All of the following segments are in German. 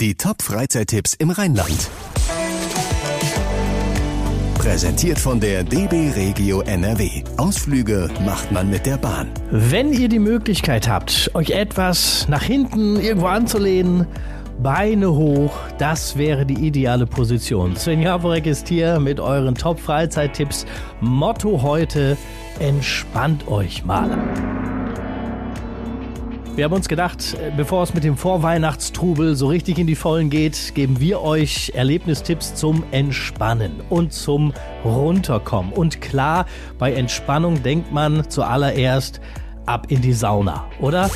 Die Top-Freizeittipps im Rheinland. Präsentiert von der DB Regio NRW. Ausflüge macht man mit der Bahn. Wenn ihr die Möglichkeit habt, euch etwas nach hinten irgendwo anzulehnen, Beine hoch, das wäre die ideale Position. Sven Jaworek ist hier mit euren Top-Freizeittipps. Motto heute, entspannt euch mal. Wir haben uns gedacht, bevor es mit dem Vorweihnachtstrubel so richtig in die Vollen geht, geben wir euch Erlebnistipps zum Entspannen und zum Runterkommen. Und klar, bei Entspannung denkt man zuallererst ab in die Sauna, oder?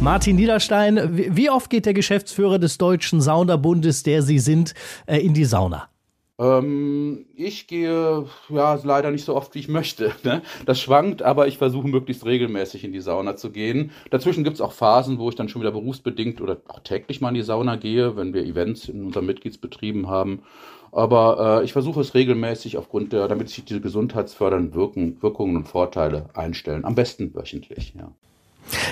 Martin Niederstein, wie oft geht der Geschäftsführer des Deutschen Saunabundes, der Sie sind, äh, in die Sauna? Ähm, ich gehe ja leider nicht so oft, wie ich möchte. Ne? Das schwankt, aber ich versuche möglichst regelmäßig in die Sauna zu gehen. Dazwischen gibt es auch Phasen, wo ich dann schon wieder berufsbedingt oder auch täglich mal in die Sauna gehe, wenn wir Events in unseren Mitgliedsbetrieben haben. Aber äh, ich versuche es regelmäßig aufgrund der, damit sich diese gesundheitsfördernden Wirkungen und Vorteile einstellen. Am besten wöchentlich, ja.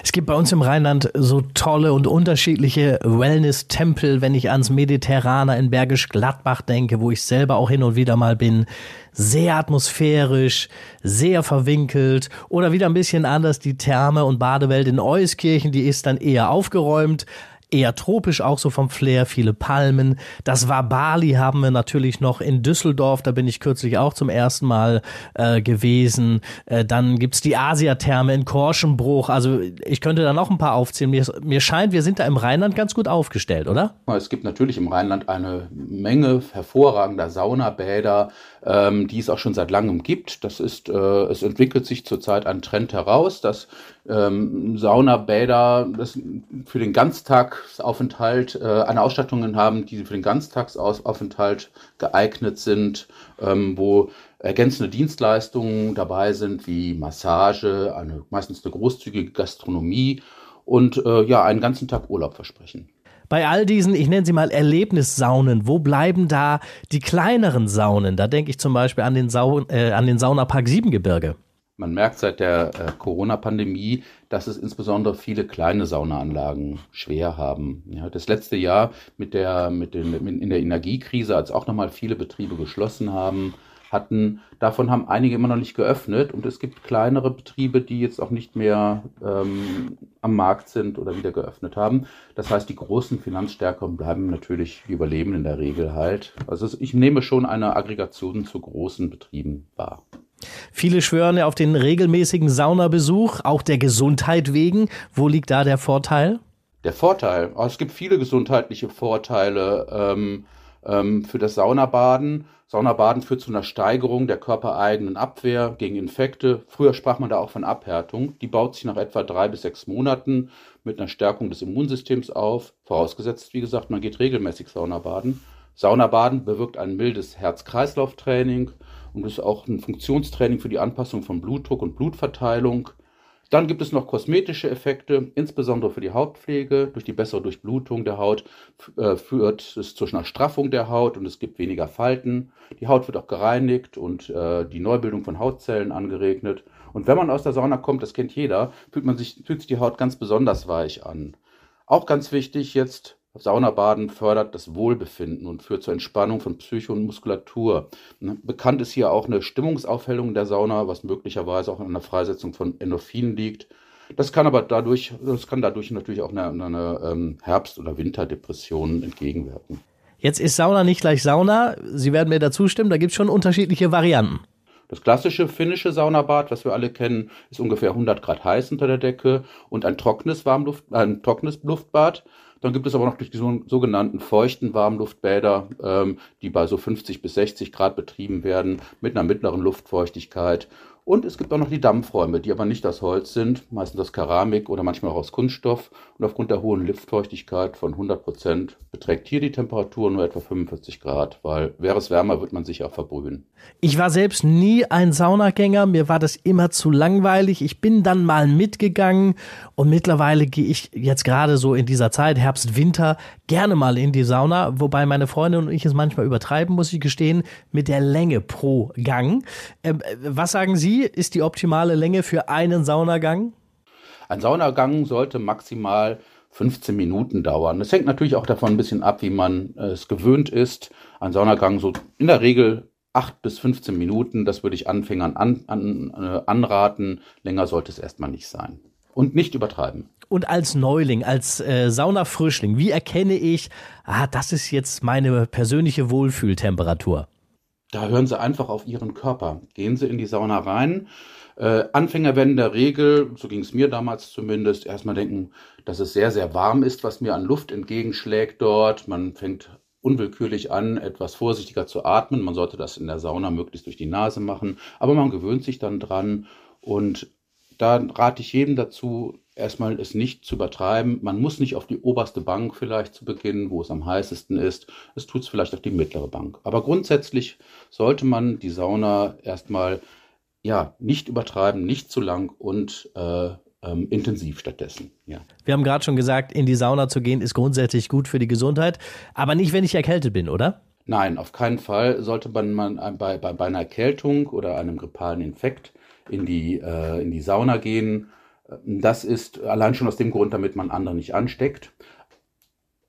Es gibt bei uns im Rheinland so tolle und unterschiedliche Wellness-Tempel, wenn ich ans Mediterraner in Bergisch Gladbach denke, wo ich selber auch hin und wieder mal bin. Sehr atmosphärisch, sehr verwinkelt oder wieder ein bisschen anders die Therme- und Badewelt in Euskirchen, die ist dann eher aufgeräumt, eher tropisch, auch so vom Flair, viele Palmen. Das war Bali, haben wir natürlich noch in Düsseldorf, da bin ich kürzlich auch zum ersten Mal äh, gewesen. Äh, dann gibt's die Asiatherme in Korschenbruch. Also ich könnte da noch ein paar aufzählen. Mir, mir scheint, wir sind da im Rheinland ganz gut aufgestellt, oder? Es gibt natürlich im Rheinland eine Menge hervorragender Saunabäder, ähm, die es auch schon seit langem gibt. Das ist, äh, es entwickelt sich zurzeit ein Trend heraus, dass ähm, Saunabäder das für den Ganztagsaufenthalt äh, eine Ausstattung haben, die für den Ganztagsaufenthalt geeignet sind, ähm, wo ergänzende Dienstleistungen dabei sind, wie Massage, eine, meistens eine großzügige Gastronomie und äh, ja, einen ganzen Tag Urlaub versprechen. Bei all diesen, ich nenne sie mal Erlebnissaunen, wo bleiben da die kleineren Saunen? Da denke ich zum Beispiel an den, Sau äh, an den Saunapark Siebengebirge. Man merkt seit der äh, Corona-Pandemie, dass es insbesondere viele kleine Saunaanlagen schwer haben. Ja, das letzte Jahr mit der, mit den, in der Energiekrise, als auch nochmal viele Betriebe geschlossen haben, hatten. Davon haben einige immer noch nicht geöffnet und es gibt kleinere Betriebe, die jetzt auch nicht mehr ähm, am Markt sind oder wieder geöffnet haben. Das heißt, die großen Finanzstärkeren bleiben natürlich, die überleben in der Regel halt. Also ich nehme schon eine Aggregation zu großen Betrieben wahr. Viele schwören ja auf den regelmäßigen Saunabesuch, auch der Gesundheit wegen. Wo liegt da der Vorteil? Der Vorteil, oh, es gibt viele gesundheitliche Vorteile ähm, ähm, für das Saunabaden. Saunabaden führt zu einer Steigerung der körpereigenen Abwehr gegen Infekte. Früher sprach man da auch von Abhärtung. Die baut sich nach etwa drei bis sechs Monaten mit einer Stärkung des Immunsystems auf. Vorausgesetzt, wie gesagt, man geht regelmäßig Saunabaden. Saunabaden bewirkt ein mildes Herz-Kreislauf-Training und ist auch ein Funktionstraining für die Anpassung von Blutdruck und Blutverteilung. Dann gibt es noch kosmetische Effekte, insbesondere für die Hautpflege. Durch die bessere Durchblutung der Haut äh, führt es zu einer Straffung der Haut und es gibt weniger Falten. Die Haut wird auch gereinigt und äh, die Neubildung von Hautzellen angeregnet. Und wenn man aus der Sauna kommt, das kennt jeder, fühlt, man sich, fühlt sich die Haut ganz besonders weich an. Auch ganz wichtig jetzt Saunabaden fördert das Wohlbefinden und führt zur Entspannung von Psyche und Muskulatur. Ne, bekannt ist hier auch eine Stimmungsaufhellung der Sauna, was möglicherweise auch an der Freisetzung von Endorphinen liegt. Das kann aber dadurch, das kann dadurch natürlich auch eine, eine ähm, Herbst- oder Winterdepression entgegenwirken. Jetzt ist Sauna nicht gleich Sauna. Sie werden mir dazu stimmen, da gibt es schon unterschiedliche Varianten. Das klassische finnische Saunabad, was wir alle kennen, ist ungefähr 100 Grad heiß unter der Decke und ein trockenes Warmluft, ein trockenes Luftbad. Dann gibt es aber noch die sogenannten feuchten Warmluftbäder, ähm, die bei so 50 bis 60 Grad betrieben werden, mit einer mittleren Luftfeuchtigkeit. Und es gibt auch noch die Dampfräume, die aber nicht aus Holz sind, meistens aus Keramik oder manchmal auch aus Kunststoff. Und aufgrund der hohen Luftfeuchtigkeit von 100 Prozent beträgt hier die Temperatur nur etwa 45 Grad, weil wäre es wärmer, wird man sich auch verbrühen. Ich war selbst nie ein Saunagänger, mir war das immer zu langweilig. Ich bin dann mal mitgegangen und mittlerweile gehe ich jetzt gerade so in dieser Zeit, Herbst, Winter, gerne mal in die Sauna, wobei meine Freundin und ich es manchmal übertreiben, muss ich gestehen, mit der Länge pro Gang. Ähm, was sagen Sie? Ist die optimale Länge für einen Saunagang? Ein Saunagang sollte maximal 15 Minuten dauern. Das hängt natürlich auch davon ein bisschen ab, wie man äh, es gewöhnt ist. Ein Saunagang so in der Regel 8 bis 15 Minuten, das würde ich Anfängern an, an, äh, anraten. Länger sollte es erstmal nicht sein. Und nicht übertreiben. Und als Neuling, als äh, Saunafrischling, wie erkenne ich, ah, das ist jetzt meine persönliche Wohlfühltemperatur? Da hören Sie einfach auf Ihren Körper. Gehen Sie in die Sauna rein. Äh, Anfänger werden in der Regel, so ging es mir damals zumindest, erstmal denken, dass es sehr, sehr warm ist, was mir an Luft entgegenschlägt dort. Man fängt unwillkürlich an, etwas vorsichtiger zu atmen. Man sollte das in der Sauna möglichst durch die Nase machen, aber man gewöhnt sich dann dran und da rate ich jedem dazu, erstmal es nicht zu übertreiben. Man muss nicht auf die oberste Bank vielleicht zu Beginn, wo es am heißesten ist. Es tut es vielleicht auf die mittlere Bank. Aber grundsätzlich sollte man die Sauna erstmal ja nicht übertreiben, nicht zu lang und äh, ähm, intensiv stattdessen. Ja. Wir haben gerade schon gesagt, in die Sauna zu gehen ist grundsätzlich gut für die Gesundheit, aber nicht, wenn ich erkältet bin, oder? Nein, auf keinen Fall sollte man, man bei, bei, bei einer Erkältung oder einem grippalen Infekt in die, äh, in die Sauna gehen das ist allein schon aus dem Grund, damit man andere nicht ansteckt.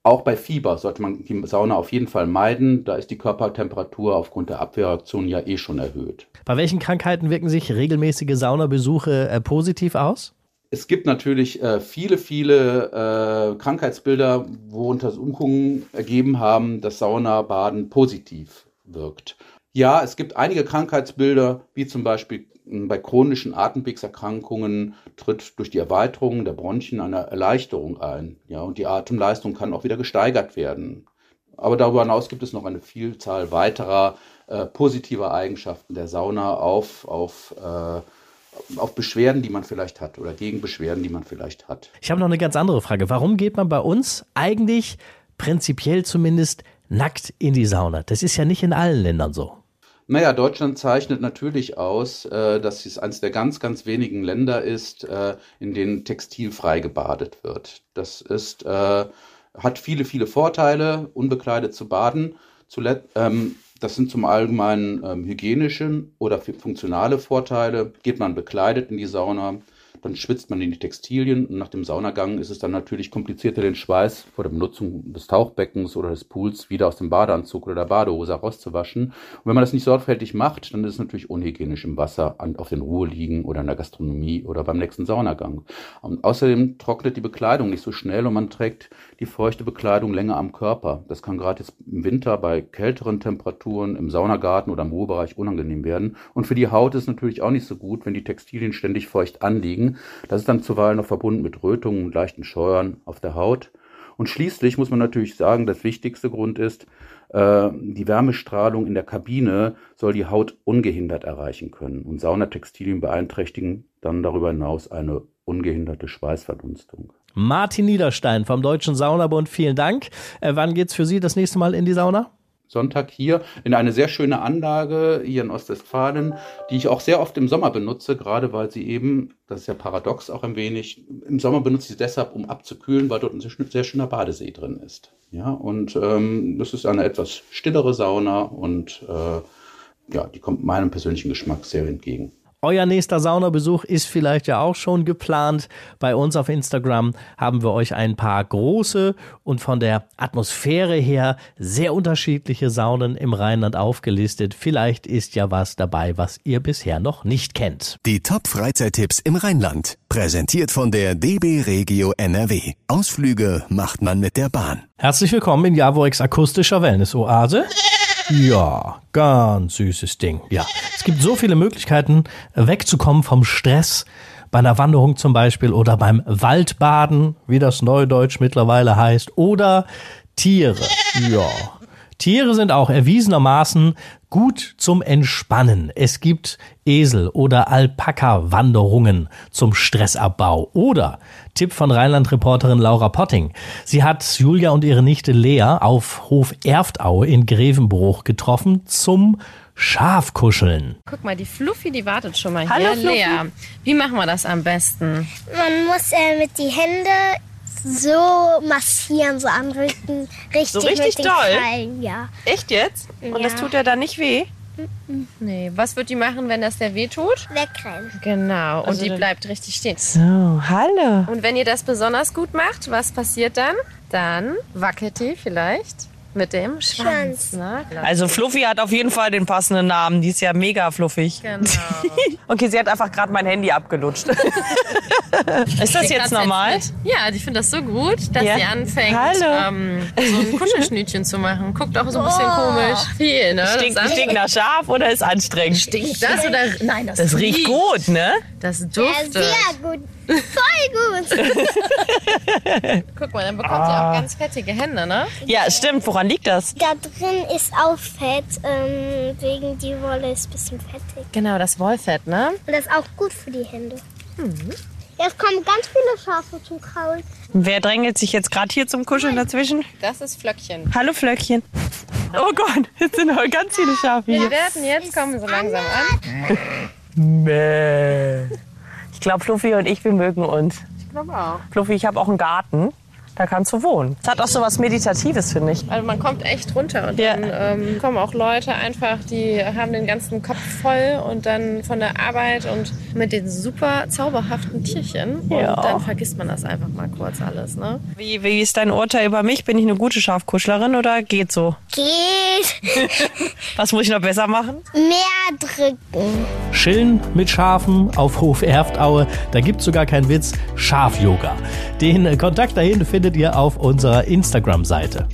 Auch bei Fieber sollte man die Sauna auf jeden Fall meiden. Da ist die Körpertemperatur aufgrund der Abwehrreaktion ja eh schon erhöht. Bei welchen Krankheiten wirken sich regelmäßige Saunabesuche äh, positiv aus? Es gibt natürlich äh, viele, viele äh, Krankheitsbilder, wo Untersuchungen ergeben haben, dass Saunabaden positiv wirkt. Ja, es gibt einige Krankheitsbilder, wie zum Beispiel bei chronischen Atemwegserkrankungen tritt durch die Erweiterung der Bronchien eine Erleichterung ein. Ja, und die Atemleistung kann auch wieder gesteigert werden. Aber darüber hinaus gibt es noch eine Vielzahl weiterer äh, positiver Eigenschaften der Sauna auf, auf, äh, auf Beschwerden, die man vielleicht hat oder gegen Beschwerden, die man vielleicht hat. Ich habe noch eine ganz andere Frage. Warum geht man bei uns eigentlich prinzipiell zumindest nackt in die Sauna? Das ist ja nicht in allen Ländern so. Naja, Deutschland zeichnet natürlich aus, äh, dass es eines der ganz, ganz wenigen Länder ist, äh, in denen textilfrei gebadet wird. Das ist, äh, hat viele, viele Vorteile, unbekleidet zu baden. Zuletzt, ähm, das sind zum allgemeinen ähm, hygienischen oder funktionale Vorteile. Geht man bekleidet in die Sauna, dann schwitzt man in die Textilien und nach dem Saunagang ist es dann natürlich komplizierter, den Schweiß vor der Benutzung des Tauchbeckens oder des Pools wieder aus dem Badeanzug oder der Badehose rauszuwaschen. Und wenn man das nicht sorgfältig macht, dann ist es natürlich unhygienisch im Wasser, auf den Ruhe liegen oder in der Gastronomie oder beim nächsten Saunagang. Und außerdem trocknet die Bekleidung nicht so schnell und man trägt die feuchte Bekleidung länger am Körper. Das kann gerade jetzt im Winter bei kälteren Temperaturen im Saunagarten oder im Ruhebereich unangenehm werden. Und für die Haut ist es natürlich auch nicht so gut, wenn die Textilien ständig feucht anliegen das ist dann zuweilen noch verbunden mit Rötungen und leichten Scheuern auf der Haut. Und schließlich muss man natürlich sagen, das wichtigste Grund ist, äh, die Wärmestrahlung in der Kabine soll die Haut ungehindert erreichen können. Und Saunatextilien beeinträchtigen dann darüber hinaus eine ungehinderte Schweißverdunstung. Martin Niederstein vom Deutschen Saunabund, vielen Dank. Äh, wann geht's für Sie das nächste Mal in die Sauna? Sonntag hier in eine sehr schöne Anlage hier in Ostwestfalen, die ich auch sehr oft im Sommer benutze, gerade weil sie eben, das ist ja paradox auch ein wenig, im Sommer benutze ich sie deshalb, um abzukühlen, weil dort ein sehr schöner Badesee drin ist. Ja, und ähm, das ist eine etwas stillere Sauna und äh, ja, die kommt meinem persönlichen Geschmack sehr entgegen. Euer nächster Saunabesuch ist vielleicht ja auch schon geplant. Bei uns auf Instagram haben wir euch ein paar große und von der Atmosphäre her sehr unterschiedliche Saunen im Rheinland aufgelistet. Vielleicht ist ja was dabei, was ihr bisher noch nicht kennt. Die Top-Freizeittipps im Rheinland. Präsentiert von der DB Regio NRW. Ausflüge macht man mit der Bahn. Herzlich willkommen in Javorix akustischer Wellness-Oase. Ja, ganz süßes Ding. Ja, es gibt so viele Möglichkeiten, wegzukommen vom Stress. Bei einer Wanderung zum Beispiel oder beim Waldbaden, wie das Neudeutsch mittlerweile heißt, oder Tiere. Ja. Tiere sind auch erwiesenermaßen gut zum Entspannen. Es gibt Esel- oder Alpaka-Wanderungen zum Stressabbau. Oder Tipp von Rheinland-Reporterin Laura Potting. Sie hat Julia und ihre Nichte Lea auf Hof Erftaue in Grevenbruch getroffen zum Schafkuscheln. Guck mal, die Fluffy, die wartet schon mal Hallo, hier. Fluffy. Lea, wie machen wir das am besten? Man muss äh, mit die Hände so massieren, so anrücken. Richtig, So richtig mit den doll? Krallen, ja. Echt jetzt? Und Ja. das tut ja dann nicht weh? Nee. Was wird die machen, wenn das der weh tut? Wegrennen. Genau. Und Also die bleibt richtig stehen. So, hallo. Und wenn ihr das besonders gut macht, was passiert dann? Dann wackelt die vielleicht mit dem Schwanz. Schwanz. Ne? Also Fluffy hat auf jeden Fall den passenden Namen. Die ist ja mega fluffig. Genau. Okay, sie hat einfach gerade mein Handy abgelutscht. ist das jetzt normal? Mit. Ja, ich finde das so gut, dass Ja. sie anfängt, Hallo. ähm, so ein Kuschelschnütchen zu machen. Guckt auch so ein bisschen komisch. Viel, ne? Stinkt, das stinkt nach Schaf oder ist anstrengend? Stinkt das oder? Nein, das, Das riecht gut, ne? Das Ja, duftet. sehr gut. Voll gut. Guck mal, dann bekommt sie auch ganz fettige Hände, ne? Ja, stimmt. Woran liegt das? Da drin ist auch Fett, ähm, wegen die Wolle ist ein bisschen fettig. Genau, das Wollfett, ne? Und das ist auch gut für die Hände. Jetzt kommen ganz viele Schafe zum Kraulen. Wer drängelt sich jetzt gerade hier zum Kuscheln dazwischen? Das ist Flöckchen. Hallo Flöckchen. Oh Gott, jetzt sind noch ganz viele Schafe Wir hier. werden jetzt kommen so langsam an. Mäh. Ich glaube, Fluffy und ich, wir mögen uns. Ich glaube auch. Fluffy, ich habe auch einen Garten. Da kannst du wohnen. Es hat auch so was Meditatives, finde ich. Also man kommt echt runter und Ja. dann ähm, kommen auch Leute einfach, die haben den ganzen Kopf voll und dann von der Arbeit und mit den super zauberhaften Tierchen. Ja. Und dann vergisst man das einfach mal kurz alles, ne? Wie, wie ist dein Urteil über mich? Bin ich eine gute Schafkuschlerin oder geht so? Geht. Was muss ich noch besser machen? Mehr drücken. Chillen mit Schafen auf Hof Erftaue. Da gibt's sogar keinen Witz. Schaf-Yoga. Den Kontakt dahin findet ihr auf unserer Instagram-Seite.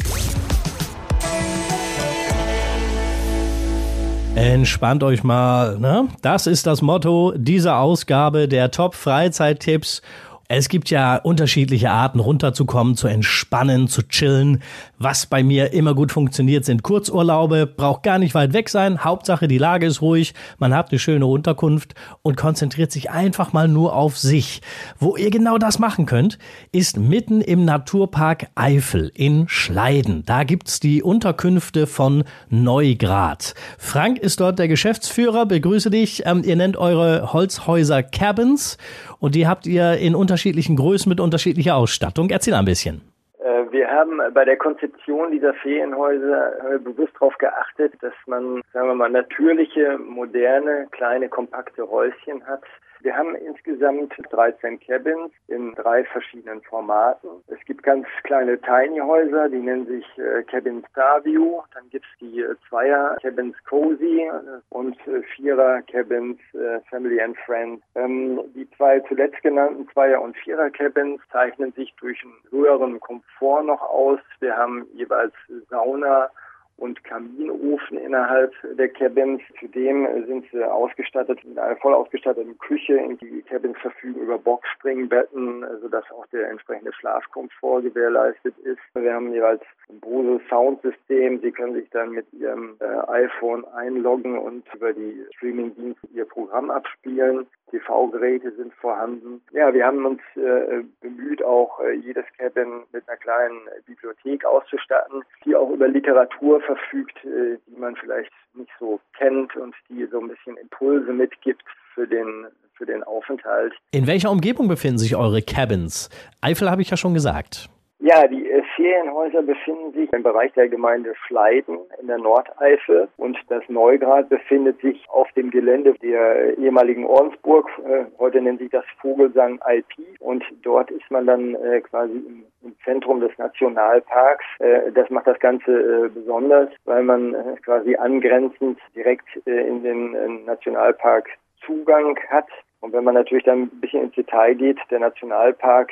Entspannt euch mal, ne? Das ist das Motto dieser Ausgabe der Top-Freizeittipps. Es gibt ja unterschiedliche Arten runterzukommen, zu entspannen, zu chillen. Was bei mir immer gut funktioniert, sind Kurzurlaube. Braucht gar nicht weit weg sein. Hauptsache die Lage ist ruhig. Man hat eine schöne Unterkunft und konzentriert sich einfach mal nur auf sich. Wo ihr genau das machen könnt, ist mitten im Naturpark Eifel in Schleiden. Da gibt's die Unterkünfte von Neugrad. Frank ist dort der Geschäftsführer. Begrüße dich. Ähm, ihr nennt eure Holzhäuser Cabins und die habt ihr in unterschiedlichen Größen mit unterschiedlicher Ausstattung. Erzähl ein bisschen. Äh, Wir haben bei der Konzeption dieser Ferienhäuser bewusst darauf geachtet, dass man, sagen wir mal, natürliche, moderne, kleine, kompakte Häuschen hat. Wir haben insgesamt 13 Cabins in drei verschiedenen Formaten. Es gibt ganz kleine Tiny-Häuser, die nennen sich äh, Cabin Starview. Dann gibt es die äh, Zweier Cabins Cozy und äh, Vierer Cabins äh, Family and Friends. Ähm, die zwei zuletzt genannten Zweier- und Vierer Cabins zeichnen sich durch einen höheren Komfort noch aus. Wir haben jeweils Sauna und Kaminofen innerhalb der Cabins. Zudem sind sie ausgestattet mit einer voll ausgestatteten Küche. Die Cabins verfügen über Boxspringbetten, sodass auch der entsprechende Schlafkomfort gewährleistet ist. Wir haben jeweils ein Bose Soundsystem. Sie können sich dann mit Ihrem äh, iPhone einloggen und über die Streamingdienste Ihr Programm abspielen. TV-Geräte sind vorhanden. Ja, wir haben uns äh, bemüht, auch äh, jedes Cabin mit einer kleinen Bibliothek auszustatten, die auch über Literatur verfügt, äh, die man vielleicht nicht so kennt und die so ein bisschen Impulse mitgibt für den für den Aufenthalt. In welcher Umgebung befinden sich eure Cabins? Eifel habe ich ja schon gesagt. Ja, die äh, Ferienhäuser befinden sich im Bereich der Gemeinde Schleiden in der Nordeifel und das Neugrad befindet sich auf dem Gelände der ehemaligen Ordensburg. Äh, heute nennt sich das Vogelsang Alpi und dort ist man dann äh, quasi im, Zentrum des Nationalparks. Das macht das Ganze besonders, weil man quasi angrenzend direkt in den Nationalpark Zugang hat. Und wenn man natürlich dann ein bisschen ins Detail geht, der Nationalpark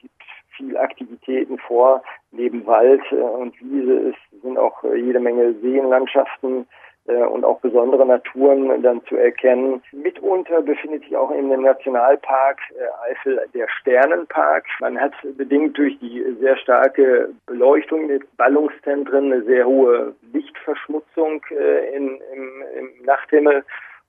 gibt viel Aktivitäten vor. Neben Wald äh, und Wiese ist, sind auch äh, jede Menge Seenlandschaften äh, und auch besondere Naturen dann zu erkennen. Mitunter befindet sich auch in dem Nationalpark Eifel der Sternenpark. Man hat bedingt durch die sehr starke Beleuchtung der Ballungszentren eine sehr hohe Lichtverschmutzung in, im, im Nachthimmel.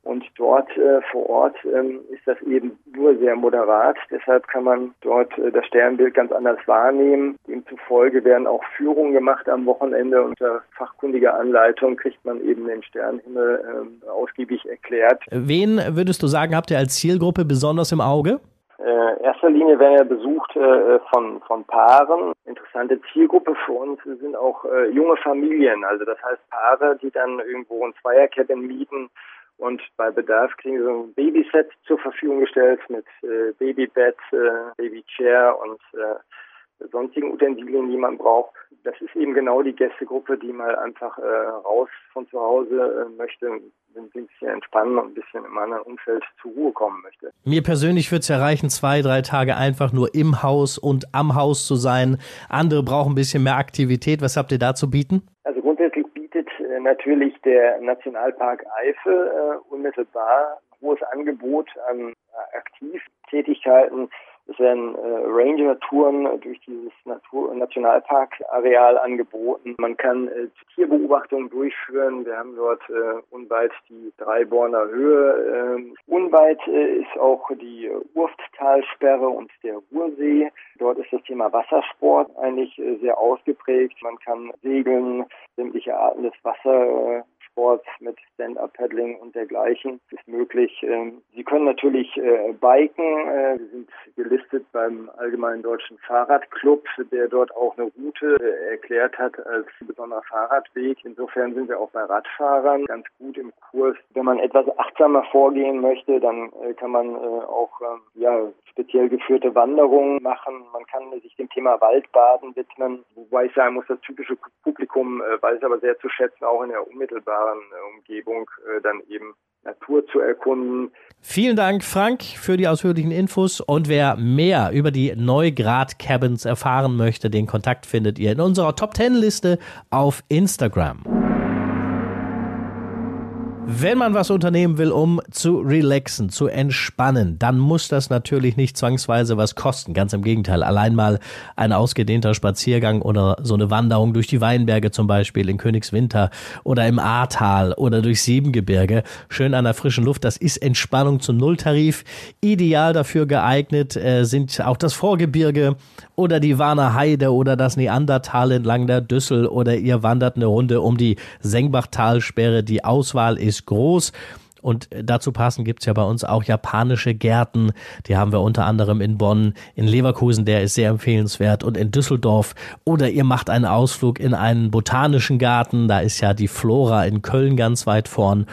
Und dort äh, vor Ort ähm, ist das eben nur sehr moderat. Deshalb kann man dort äh, das Sternbild ganz anders wahrnehmen. Demzufolge werden auch Führungen gemacht am Wochenende. Unter fachkundiger Anleitung kriegt man eben den Sternhimmel ähm, ausgiebig erklärt. Wen würdest du sagen, habt ihr als Zielgruppe besonders im Auge? äh, erster Linie werden ja besucht äh, von, von Paaren. Interessante Zielgruppe für uns sind auch äh, junge Familien, also das heißt Paare, die dann irgendwo ein Zweiercabin mieten und bei Bedarf kriegen sie so ein Babyset zur Verfügung gestellt mit äh, Babybett, äh, Babychair und äh, sonstigen Utensilien, die man braucht. Das ist eben genau die Gästegruppe, die mal einfach äh, raus von zu Hause äh, möchte, ein bisschen entspannen und ein bisschen im anderen Umfeld zur Ruhe kommen möchte. Mir persönlich würde es erreichen, zwei, drei Tage einfach nur im Haus und am Haus zu sein. Andere brauchen ein bisschen mehr Aktivität. Was habt ihr da zu bieten? Also natürlich der Nationalpark Eifel äh, unmittelbar hohes Angebot an äh, Aktivtätigkeiten es werden äh, Ranger-Touren durch dieses Natur Nationalparkareal angeboten. Man kann äh, Tierbeobachtungen durchführen. Wir haben dort äh, unweit die Dreiborner Höhe. Ähm, unweit äh, ist auch die Urfttalsperre und der Ruhrsee. Dort ist das Thema Wassersport eigentlich äh, sehr ausgeprägt. Man kann segeln, sämtliche Arten des Wasser Sport mit Stand-Up-Paddling und dergleichen ist möglich. Ähm, Sie können natürlich äh, biken. Äh, Sie sind gelistet beim Allgemeinen Deutschen Fahrradclub, der dort auch eine Route äh, erklärt hat als besonderer Fahrradweg. Insofern sind wir auch bei Radfahrern ganz gut im Kurs. Wenn man etwas achtsamer vorgehen möchte, dann kann man auch ähm, ja, speziell geführte Wanderungen machen. Man kann sich dem Thema Waldbaden widmen, wobei ich sagen muss, das typische Publikum weiß aber sehr zu schätzen, auch in der unmittelbaren unmittelbaren äh, Umgebung äh, dann eben Natur zu erkunden. Vielen Dank, Frank, für die ausführlichen Infos. Und wer mehr über die Neugrad Cabins erfahren möchte, den Kontakt findet ihr in unserer Top 10 Liste auf Instagram. Wenn man was unternehmen will, um zu relaxen, zu entspannen, dann muss das natürlich nicht zwangsweise was kosten. Ganz im Gegenteil. Allein mal ein ausgedehnter Spaziergang oder so eine Wanderung durch die Weinberge zum Beispiel in Königswinter oder im Ahrtal oder durch Siebengebirge. Schön an der frischen Luft. Das ist Entspannung zum Nulltarif. Ideal dafür geeignet äh, sind auch das Vorgebirge oder die Warner Heide oder das Neandertal entlang der Düssel oder ihr wandert eine Runde um die Sengbachtalsperre. Die Auswahl ist ist groß. Und dazu passend gibt's ja bei uns auch japanische Gärten. Die haben wir unter anderem in Bonn, in Leverkusen, der ist sehr empfehlenswert, und in Düsseldorf. Oder ihr macht einen Ausflug in einen botanischen Garten. Da ist ja die Flora in Köln ganz weit vorn.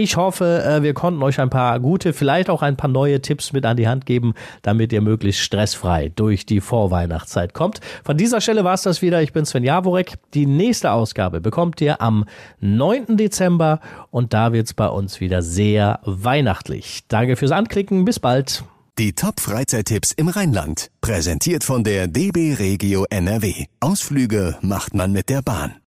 Ich hoffe, äh, wir konnten euch ein paar gute, vielleicht auch ein paar neue Tipps mit an die Hand geben, damit ihr möglichst stressfrei durch die Vorweihnachtszeit kommt. Von dieser Stelle war es das wieder. Ich bin Sven Jaworek. Die nächste Ausgabe bekommt ihr am 9. Dezember und da wird's bei uns wieder sehr weihnachtlich. Danke fürs Anklicken. Bis bald. Die Top-Freizeittipps im Rheinland. Präsentiert von der DB Regio NRW. Ausflüge macht man mit der Bahn.